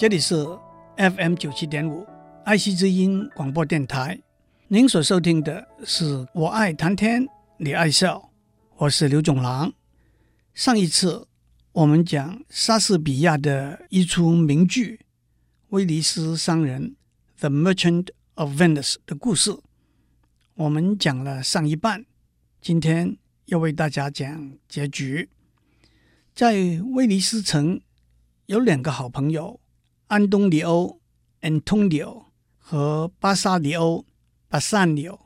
这里是 FM 九七点五爱惜之音广播电台。您所收听的是我爱谈天，你爱笑，我是刘总郎。上一次我们讲莎士比亚的一出名剧《威尼斯商人》（The Merchant of Venice） 的故事，我们讲了上一半，今天要为大家讲结局。在威尼斯城有两个好朋友。安东尼欧 （Antonio） 和巴萨里欧 （Bassanio）。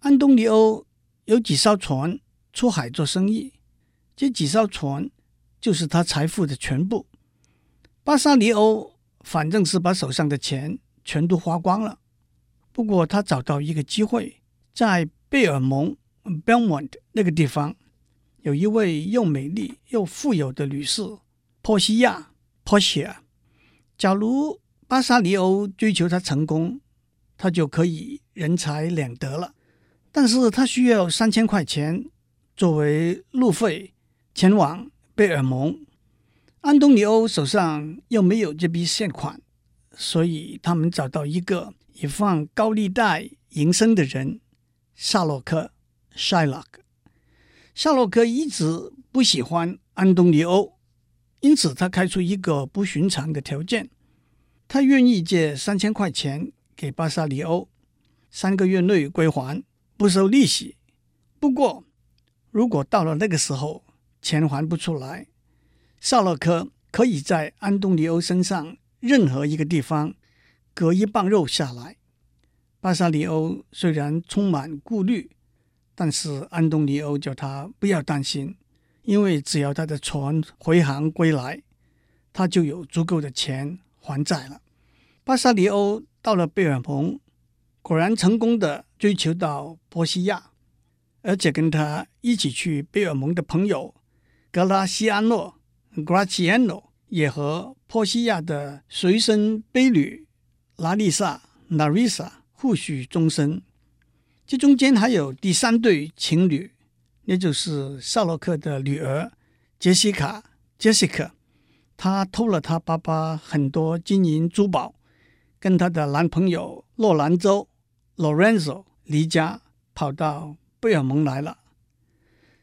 安东尼欧有几艘船出海做生意，这几艘船就是他财富的全部。巴萨里欧反正是把手上的钱全都花光了。不过他找到一个机会，在贝尔蒙 （Belmont） 那个地方，有一位又美丽又富有的女士波西亚 （Portia）。假如巴萨里欧追求他成功，他就可以人财两得了。但是他需要三千块钱作为路费前往贝尔蒙。安东尼欧手上又没有这笔现款，所以他们找到一个以放高利贷营生的人——夏洛克 （Shylock）。夏洛克一直不喜欢安东尼欧。因此，他开出一个不寻常的条件：他愿意借三千块钱给巴萨里欧，三个月内归还，不收利息。不过，如果到了那个时候钱还不出来，萨洛克可以在安东尼欧身上任何一个地方割一磅肉下来。巴萨里欧虽然充满顾虑，但是安东尼欧叫他不要担心。因为只要他的船回航归来，他就有足够的钱还债了。巴萨里欧到了贝尔蒙，果然成功的追求到波西亚，而且跟他一起去贝尔蒙的朋友格拉西安诺 （Graziano） 也和波西亚的随身婢女拉丽莎 （Larissa） 互许终身。这中间还有第三对情侣。那就是夏洛克的女儿杰西卡 （Jessica），她偷了她爸爸很多金银珠宝，跟她的男朋友洛兰州 （Lorenzo） 离家跑到贝尔蒙来了。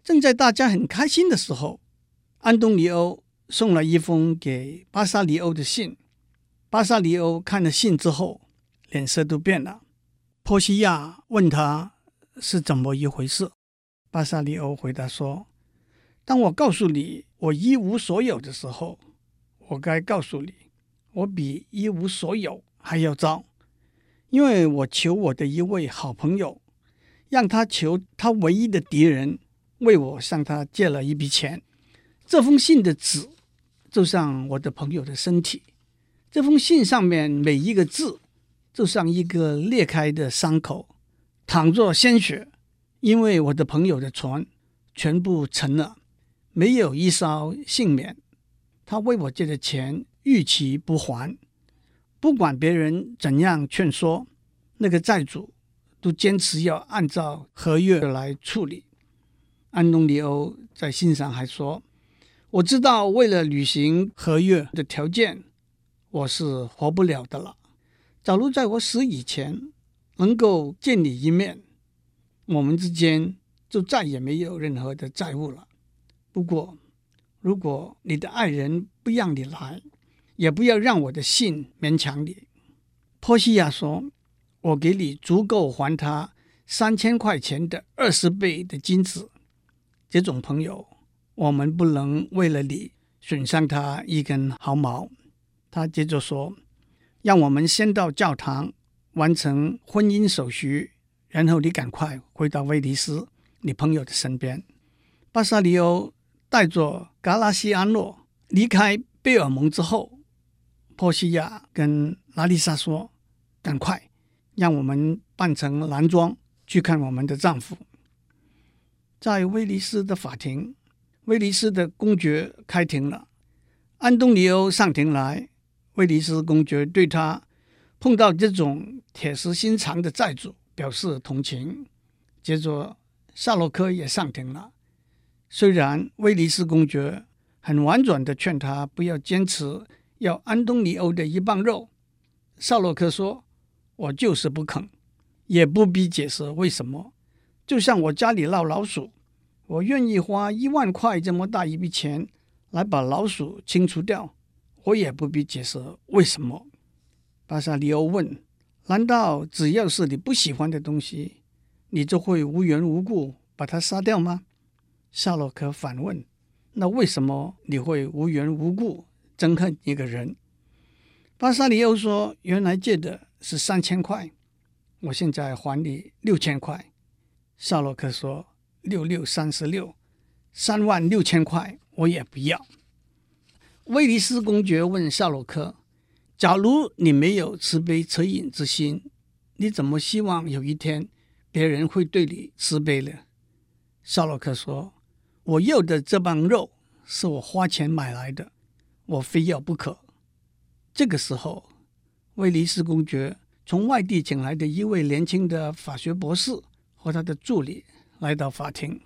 正在大家很开心的时候，安东尼欧送了一封给巴萨里欧的信。巴萨里欧看了信之后，脸色都变了。波西亚问他是怎么一回事。巴萨里欧回答说：“当我告诉你我一无所有的时候，我该告诉你，我比一无所有还要糟，因为我求我的一位好朋友，让他求他唯一的敌人为我向他借了一笔钱。这封信的纸就像我的朋友的身体，这封信上面每一个字就像一个裂开的伤口，淌着鲜血。”因为我的朋友的船全部沉了，没有一艘幸免。他为我借的钱逾期不还，不管别人怎样劝说，那个债主都坚持要按照合约来处理。安东尼欧在信上还说：“我知道为了履行合约的条件，我是活不了的了。假如在我死以前能够见你一面。”我们之间就再也没有任何的债务了。不过，如果你的爱人不让你来，也不要让我的信勉强你。波西亚说：“我给你足够还他三千块钱的二十倍的金子。这种朋友，我们不能为了你损伤他一根毫毛。”他接着说：“让我们先到教堂完成婚姻手续。”然后你赶快回到威尼斯，你朋友的身边。巴萨里欧带着格拉西安诺离开贝尔蒙之后，波西亚跟拉丽莎说：“赶快，让我们扮成男装去看我们的丈夫。”在威尼斯的法庭，威尼斯的公爵开庭了。安东尼欧上庭来，威尼斯公爵对他碰到这种铁石心肠的债主。表示同情。接着，夏洛克也上庭了。虽然威尼斯公爵很婉转地劝他不要坚持要安东尼欧的一磅肉。夏洛克说：“我就是不肯，也不必解释为什么。就像我家里闹老鼠，我愿意花一万块这么大一笔钱来把老鼠清除掉，我也不必解释为什么。”巴萨里欧问：“难道只要是你不喜欢的东西，你就会无缘无故把它杀掉吗？”夏洛克反问：“那为什么你会无缘无故憎恨一个人？”巴萨里欧说：“原来借的是三千块，我现在还你六千块。”夏洛克说：“六六三十六，三万六千块我也不要。”威尼斯公爵问夏洛克：“假如你没有慈悲恻隐之心，你怎么希望有一天别人会对你慈悲呢？”夏洛克说：“我要的这磅肉是我花钱买来的，我非要不可。”这个时候，威尼斯公爵从外地请来的一位年轻的法学博士和他的助理来到法庭。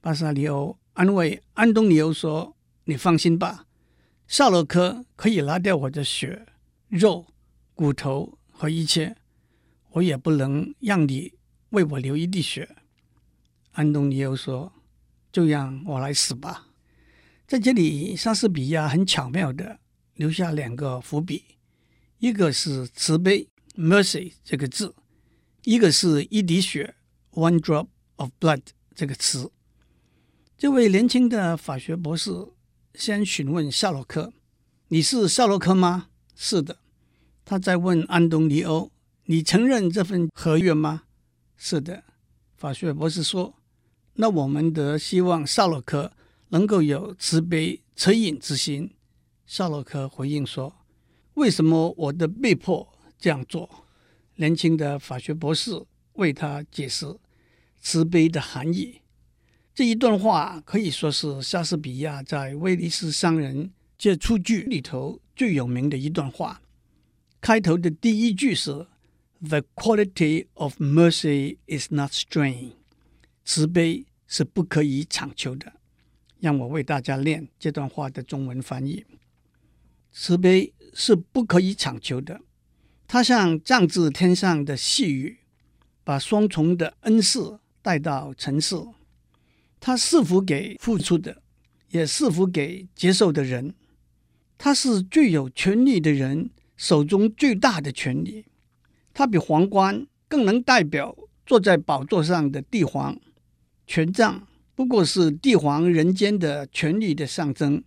巴萨里欧安慰安东尼欧说：“你放心吧，夏洛克可以拿掉我的血、肉、骨头和一切，我也不能让你为我流一滴血。”安东尼欧说：“就让我来死吧。”在这里，莎士比亚很巧妙的。留下两个伏笔，一个是慈悲 （mercy） 这个字，一个是一滴血 （one drop of blood） 这个词。这位年轻的法学博士先询问夏洛克：“你是夏洛克吗？”“是的。”他在问安东尼欧：“你承认这份合约吗？”“是的。”法学博士说：“那我们得希望夏洛克能够有慈悲恻隐之心。”夏洛克回应说：“为什么我的被迫这样做？”年轻的法学博士为他解释慈悲的含义。这一段话可以说是莎士比亚在《威尼斯商人》这出剧里头最有名的一段话。开头的第一句是 “The quality of mercy is not strained”，慈悲是不可以强求的。让我为大家念这段话的中文翻译。慈悲是不可以强求的，它像降至天上的细雨，把双重的恩赐带到尘世。它是否给付出的，也是否给接受的人。它是最有权力的人手中最大的权力。它比皇冠更能代表坐在宝座上的帝皇。权杖不过是帝皇人间的权力的象征。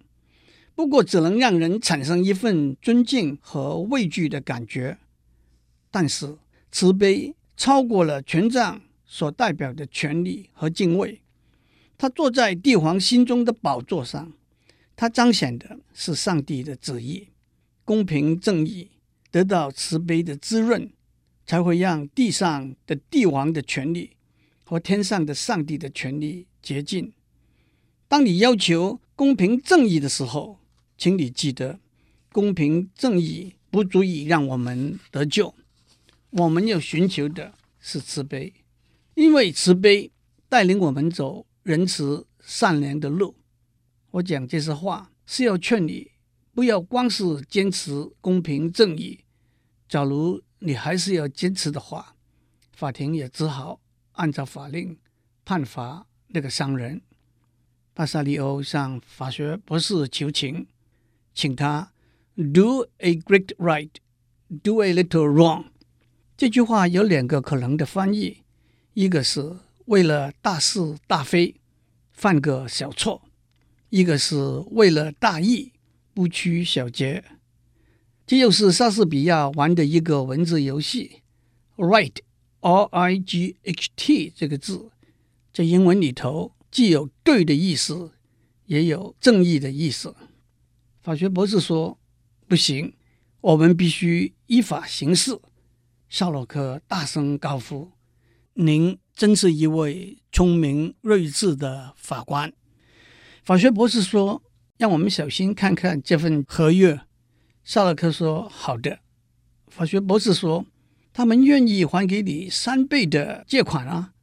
不过，只能让人产生一份尊敬和畏惧的感觉。但是，慈悲超过了权杖所代表的权力和敬畏。他坐在帝皇心中的宝座上，他彰显的是上帝的旨意，公平正义得到慈悲的滋润，才会让地上的帝王的权力和天上的上帝的权力接近。当你要求公平正义的时候，请你记得，公平正义不足以让我们得救。我们要寻求的是慈悲，因为慈悲带领我们走仁慈善良的路。我讲这些话是要劝你，不要光是坚持公平正义。假如你还是要坚持的话，法庭也只好按照法令判罚那个商人。巴萨里欧向法学博士求情。请他 do a great right, do a little wrong。这句话有两个可能的翻译：一个是为了大是大非，犯个小错；一个是为了大义，不拘小节。这又是莎士比亚玩的一个文字游戏。Right, R-I-G-H-T 这个字，在英文里头既有对的意思，也有正义的意思。法学博士说：“不行，我们必须依法行事。”夏洛克大声高呼：“您真是一位聪明睿智的法官。”法学博士说：“让我们小心看看这份合约。”夏洛克说：“好的。”法学博士说：“他们愿意还给你三倍的借款啊。”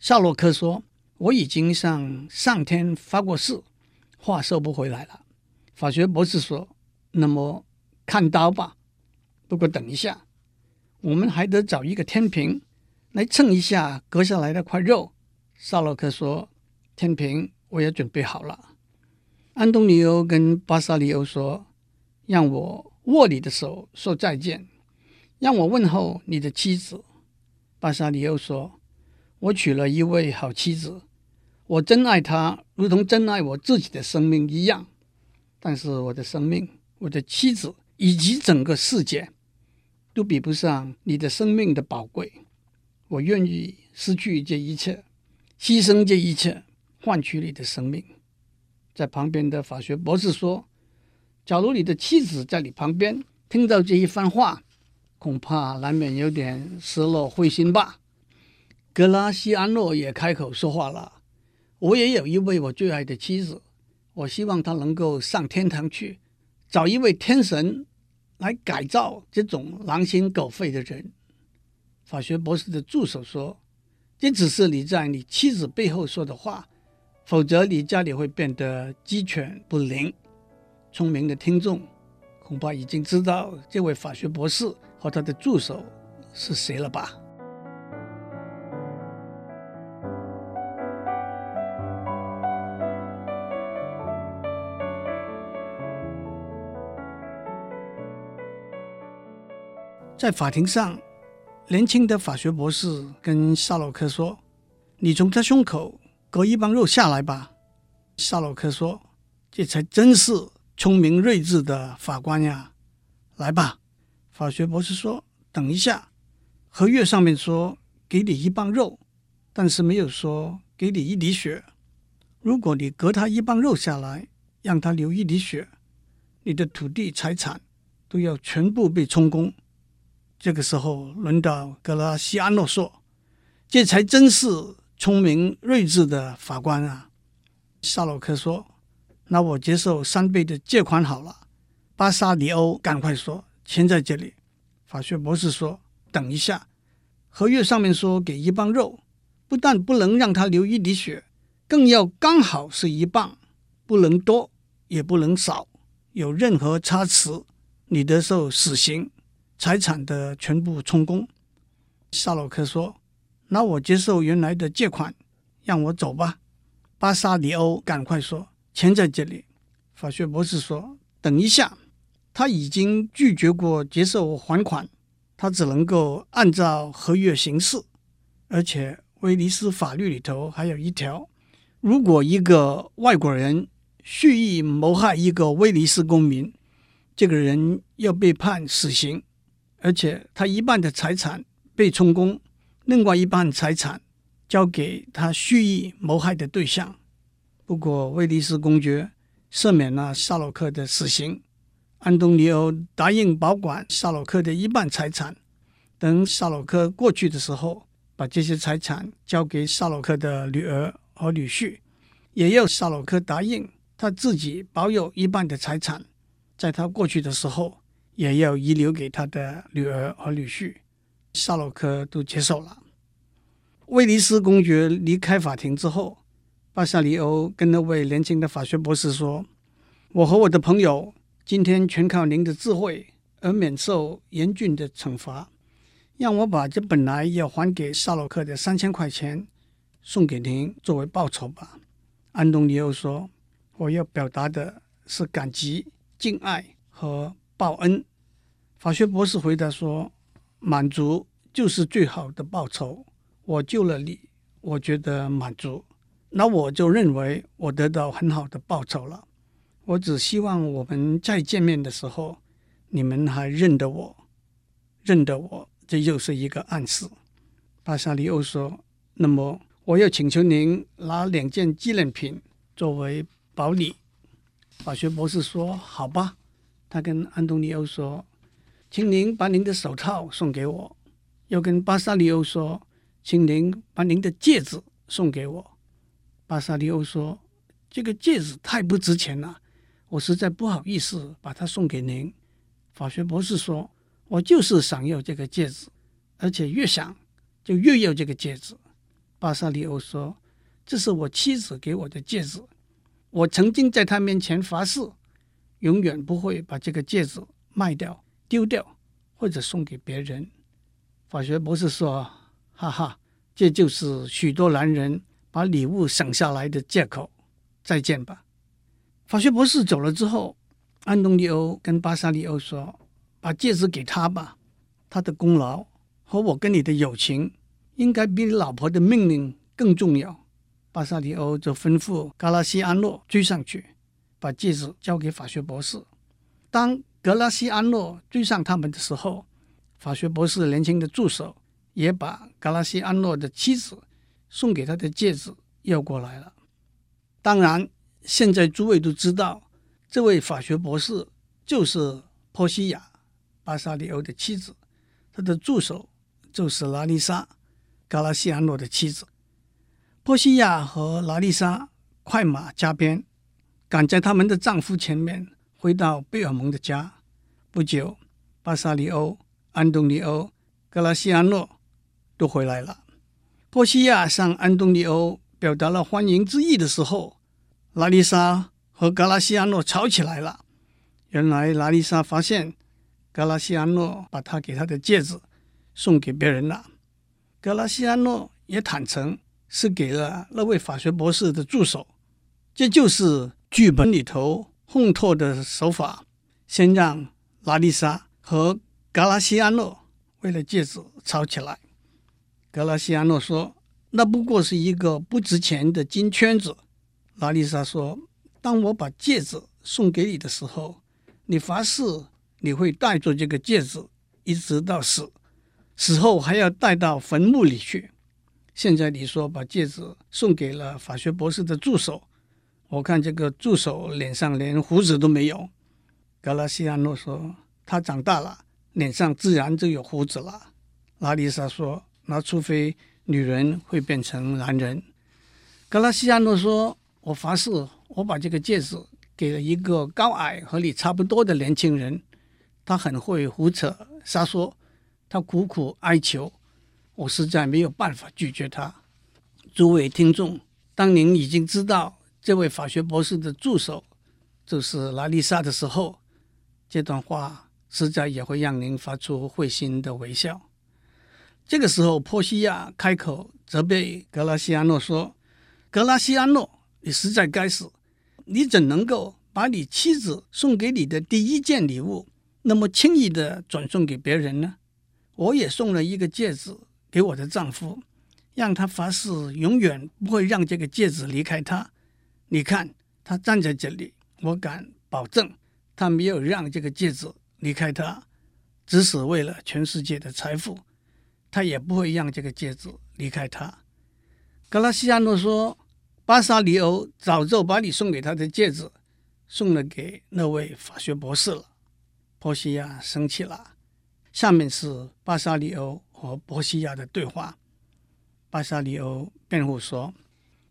夏洛克说：“我已经向上天发过誓，话收不回来了。”法学博士说：“那么看刀吧。不过等一下，我们还得找一个天平来称一下割下来的块肉。沙洛克说：“天平我也准备好了。”安东尼欧跟巴萨里欧说：“让我握你的手说再见，让我问候你的妻子。”巴萨里欧说：“我娶了一位好妻子，我真爱她，如同真爱我自己的生命一样。但是我的生命、我的妻子以及整个世界，都比不上你的生命的宝贵。我愿意失去这一切，牺牲这一切，换取你的生命。”在旁边的法学博士说：“假如你的妻子在你旁边听到这一番话，恐怕难免有点失落灰心吧。”格拉西安诺也开口说话了：“我也有一位我最爱的妻子，我希望她能够上天堂去，找一位天神来改造这种狼心狗肺的人。”法学博士的助手说：“这只是你在你妻子背后说的话。”否则，你家里会变得鸡犬不宁。聪明的听众恐怕已经知道这位法学博士和他的助手是谁了吧？在法庭上，年轻的法学博士跟夏洛克说：“你从他胸口。”割一磅肉下来吧，夏洛克说：“这才真是聪明睿智的法官呀！”来吧，法学博士说：“等一下，合约上面说给你一磅肉，但是没有说给你一滴血。如果你割他一磅肉下来，让他流一滴血，你的土地财产都要全部被充公。”这个时候，轮到格拉西安诺说：“这才真是。”聪明睿智的法官啊，夏洛克说：“那我接受三倍的借款好了。”巴萨里欧赶快说：“钱在这里。”法学博士说：“等一下，合约上面说给一磅肉，不但不能让他流一滴血，更要刚好是一磅，不能多也不能少。有任何差池，你得受死刑，财产的全部充公。”夏洛克说。那我接受原来的借款，让我走吧。巴萨里欧赶快说：“钱在这里。”法学博士说：“等一下，他已经拒绝过接受还款，他只能够按照合约行事。而且威尼斯法律里头还有一条：如果一个外国人蓄意谋害一个威尼斯公民，这个人要被判死刑，而且他一半的财产被充公。”另外一半财产交给他蓄意谋害的对象。不过，威尼斯公爵赦免了夏洛克的死刑。安东尼欧答应保管夏洛克的一半财产，等夏洛克过去的时候，把这些财产交给夏洛克的女儿和女婿。也要夏洛克答应他自己保有一半的财产，在他过去的时候，也要遗留给他的女儿和女婿。夏洛克都接受了。威尼斯公爵离开法庭之后，巴萨里欧跟那位年轻的法学博士说：“我和我的朋友今天全靠您的智慧而免受严峻的惩罚。让我把这本来要还给夏洛克的三千块钱送给您作为报酬吧。”安东尼欧说：“我要表达的是感激、敬爱和报恩。”法学博士回答说。满足就是最好的报酬。我救了你，我觉得满足，那我就认为我得到很好的报酬了。我只希望我们再见面的时候，你们还认得我，认得我，这又是一个暗示。巴沙里欧说：“那么，我要请求您拿两件纪念品作为保礼。”法学博士说：“好吧。”他跟安东尼欧说。请您把您的手套送给我，又跟巴萨里欧说，请您把您的戒指送给我。巴萨里欧说：“这个戒指太不值钱了，我实在不好意思把它送给您。”法学博士说：“我就是想要这个戒指，而且越想就越要这个戒指。”巴萨里欧说：“这是我妻子给我的戒指，我曾经在她面前发誓，永远不会把这个戒指。”卖掉、丢掉，或者送给别人。法学博士说：“哈哈，这就是许多男人把礼物省下来的借口。”再见吧。法学博士走了之后，安东尼欧跟巴萨利欧说：“把戒指给他吧，他的功劳和我跟你的友情，应该比你老婆的命令更重要。”巴萨利欧就吩咐格拉西安诺追上去，把戒指交给法学博士。当格拉西安诺追上他们的时候，法学博士年轻的助手也把格拉西安诺的妻子送给他的戒指要过来了。当然，现在诸位都知道，这位法学博士就是波西亚，巴萨里欧的妻子，他的助手就是拉丽莎，格拉西安诺的妻子。波西亚和拉丽莎快马加鞭，赶在他们的丈夫前面回到贝尔蒙的家。不久，巴萨里欧、安东尼欧、格拉西安诺都回来了。波西亚向安东尼欧表达了欢迎之意的时候，拉丽莎和格拉西安诺吵起来了。原来拉丽莎发现格拉西安诺把她给她的戒指送给别人了。格拉西安诺也坦诚是给了那位法学博士的助手。这就是剧本里头烘托的手法：先让拉丽莎和格拉西安诺为了戒指吵起来。格拉西安诺说：“那不过是一个不值钱的金圈子。”拉丽莎说：“当我把戒指送给你的时候，你发誓你会带着这个戒指一直到死，死后还要带到坟墓里去。现在你说把戒指送给了法学博士的助手，我看这个助手脸上连胡子都没有。”格拉西亚诺说：“他长大了，脸上自然就有胡子了。”拉丽莎说：“那除非女人会变成男人。”格拉西亚诺说。我发誓，我把这个戒指给了一个高矮和你差不多的年轻人，他很会胡扯瞎说，他苦苦哀求，我实在没有办法拒绝他。诸位听众，当您已经知道这位法学博士的助手就是拉丽莎的时候，这段话实在也会让您发出会心的微笑。这个时候，波西亚开口责备格拉西安诺说：“格拉西安诺。”你实在该死！你怎能够把你妻子送给你的第一件礼物那么轻易地转送给别人呢？我也送了一个戒指给我的丈夫，让他发誓永远不会让这个戒指离开他。你看，他站在这里，我敢保证，他没有让这个戒指离开他，只是为了全世界的财富，他也不会让这个戒指离开他。格拉西亚诺说。巴萨里欧早就把你送给他的戒指送了给那位法学博士了。波西亚生气了。下面是巴萨里欧和波西亚的对话。巴萨里欧辩护说：“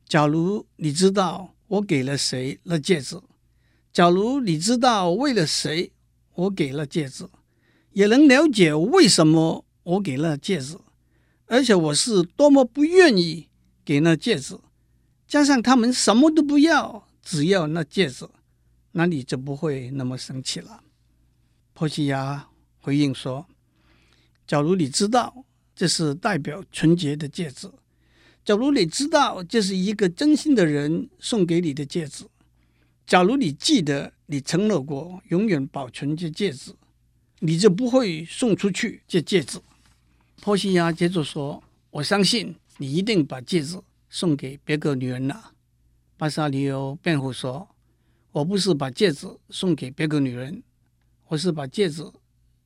假如你知道我给了谁了戒指，假如你知道为了谁我给了戒指，也能了解为什么我给了戒指，而且我是多么不愿意给那戒指。”加上他们什么都不要，只要那戒指，那你就不会那么生气了。波西亚回应说：“假如你知道这是代表纯洁的戒指，假如你知道这是一个真心的人送给你的戒指，假如你记得你承诺过永远保存这戒指，你就不会送出去这戒指。”波西亚接着说：“我相信你一定把戒指。”送给别个女人了，巴萨里欧辩护说：“我不是把戒指送给别个女人，我是把戒指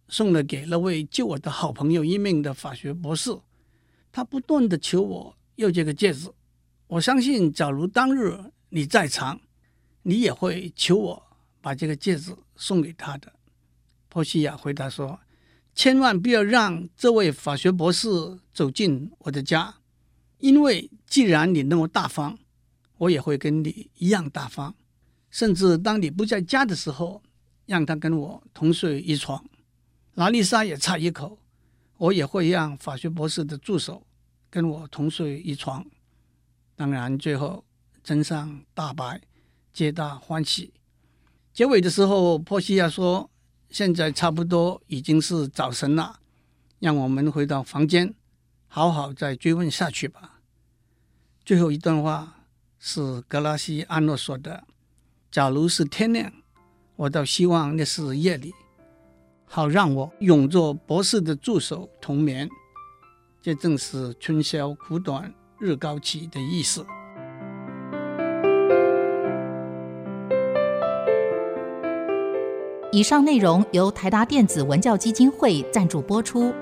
送了给那位救我的好朋友一命的法学博士。他不断的求我又这个戒指。我相信，假如当日你在场，你也会求我把这个戒指送给他的。”波西亚回答说：“千万不要让这位法学博士走进我的家。”因为既然你那么大方，我也会跟你一样大方，甚至当你不在家的时候，让他跟我同睡一床。拉丽莎也差一口，我也会让法学博士的助手跟我同睡一床。当然，最后真相大白，皆大欢喜。结尾的时候，波西亚说：“现在差不多已经是早晨了，让我们回到房间，好好再追问下去吧。最后一段话是格拉西安诺说的：“假如是天亮，我倒希望那是夜里，好让我永做博士的助手同眠。”这正是春宵苦短日高起的意思。以上内容由台达电子文教基金会赞助播出。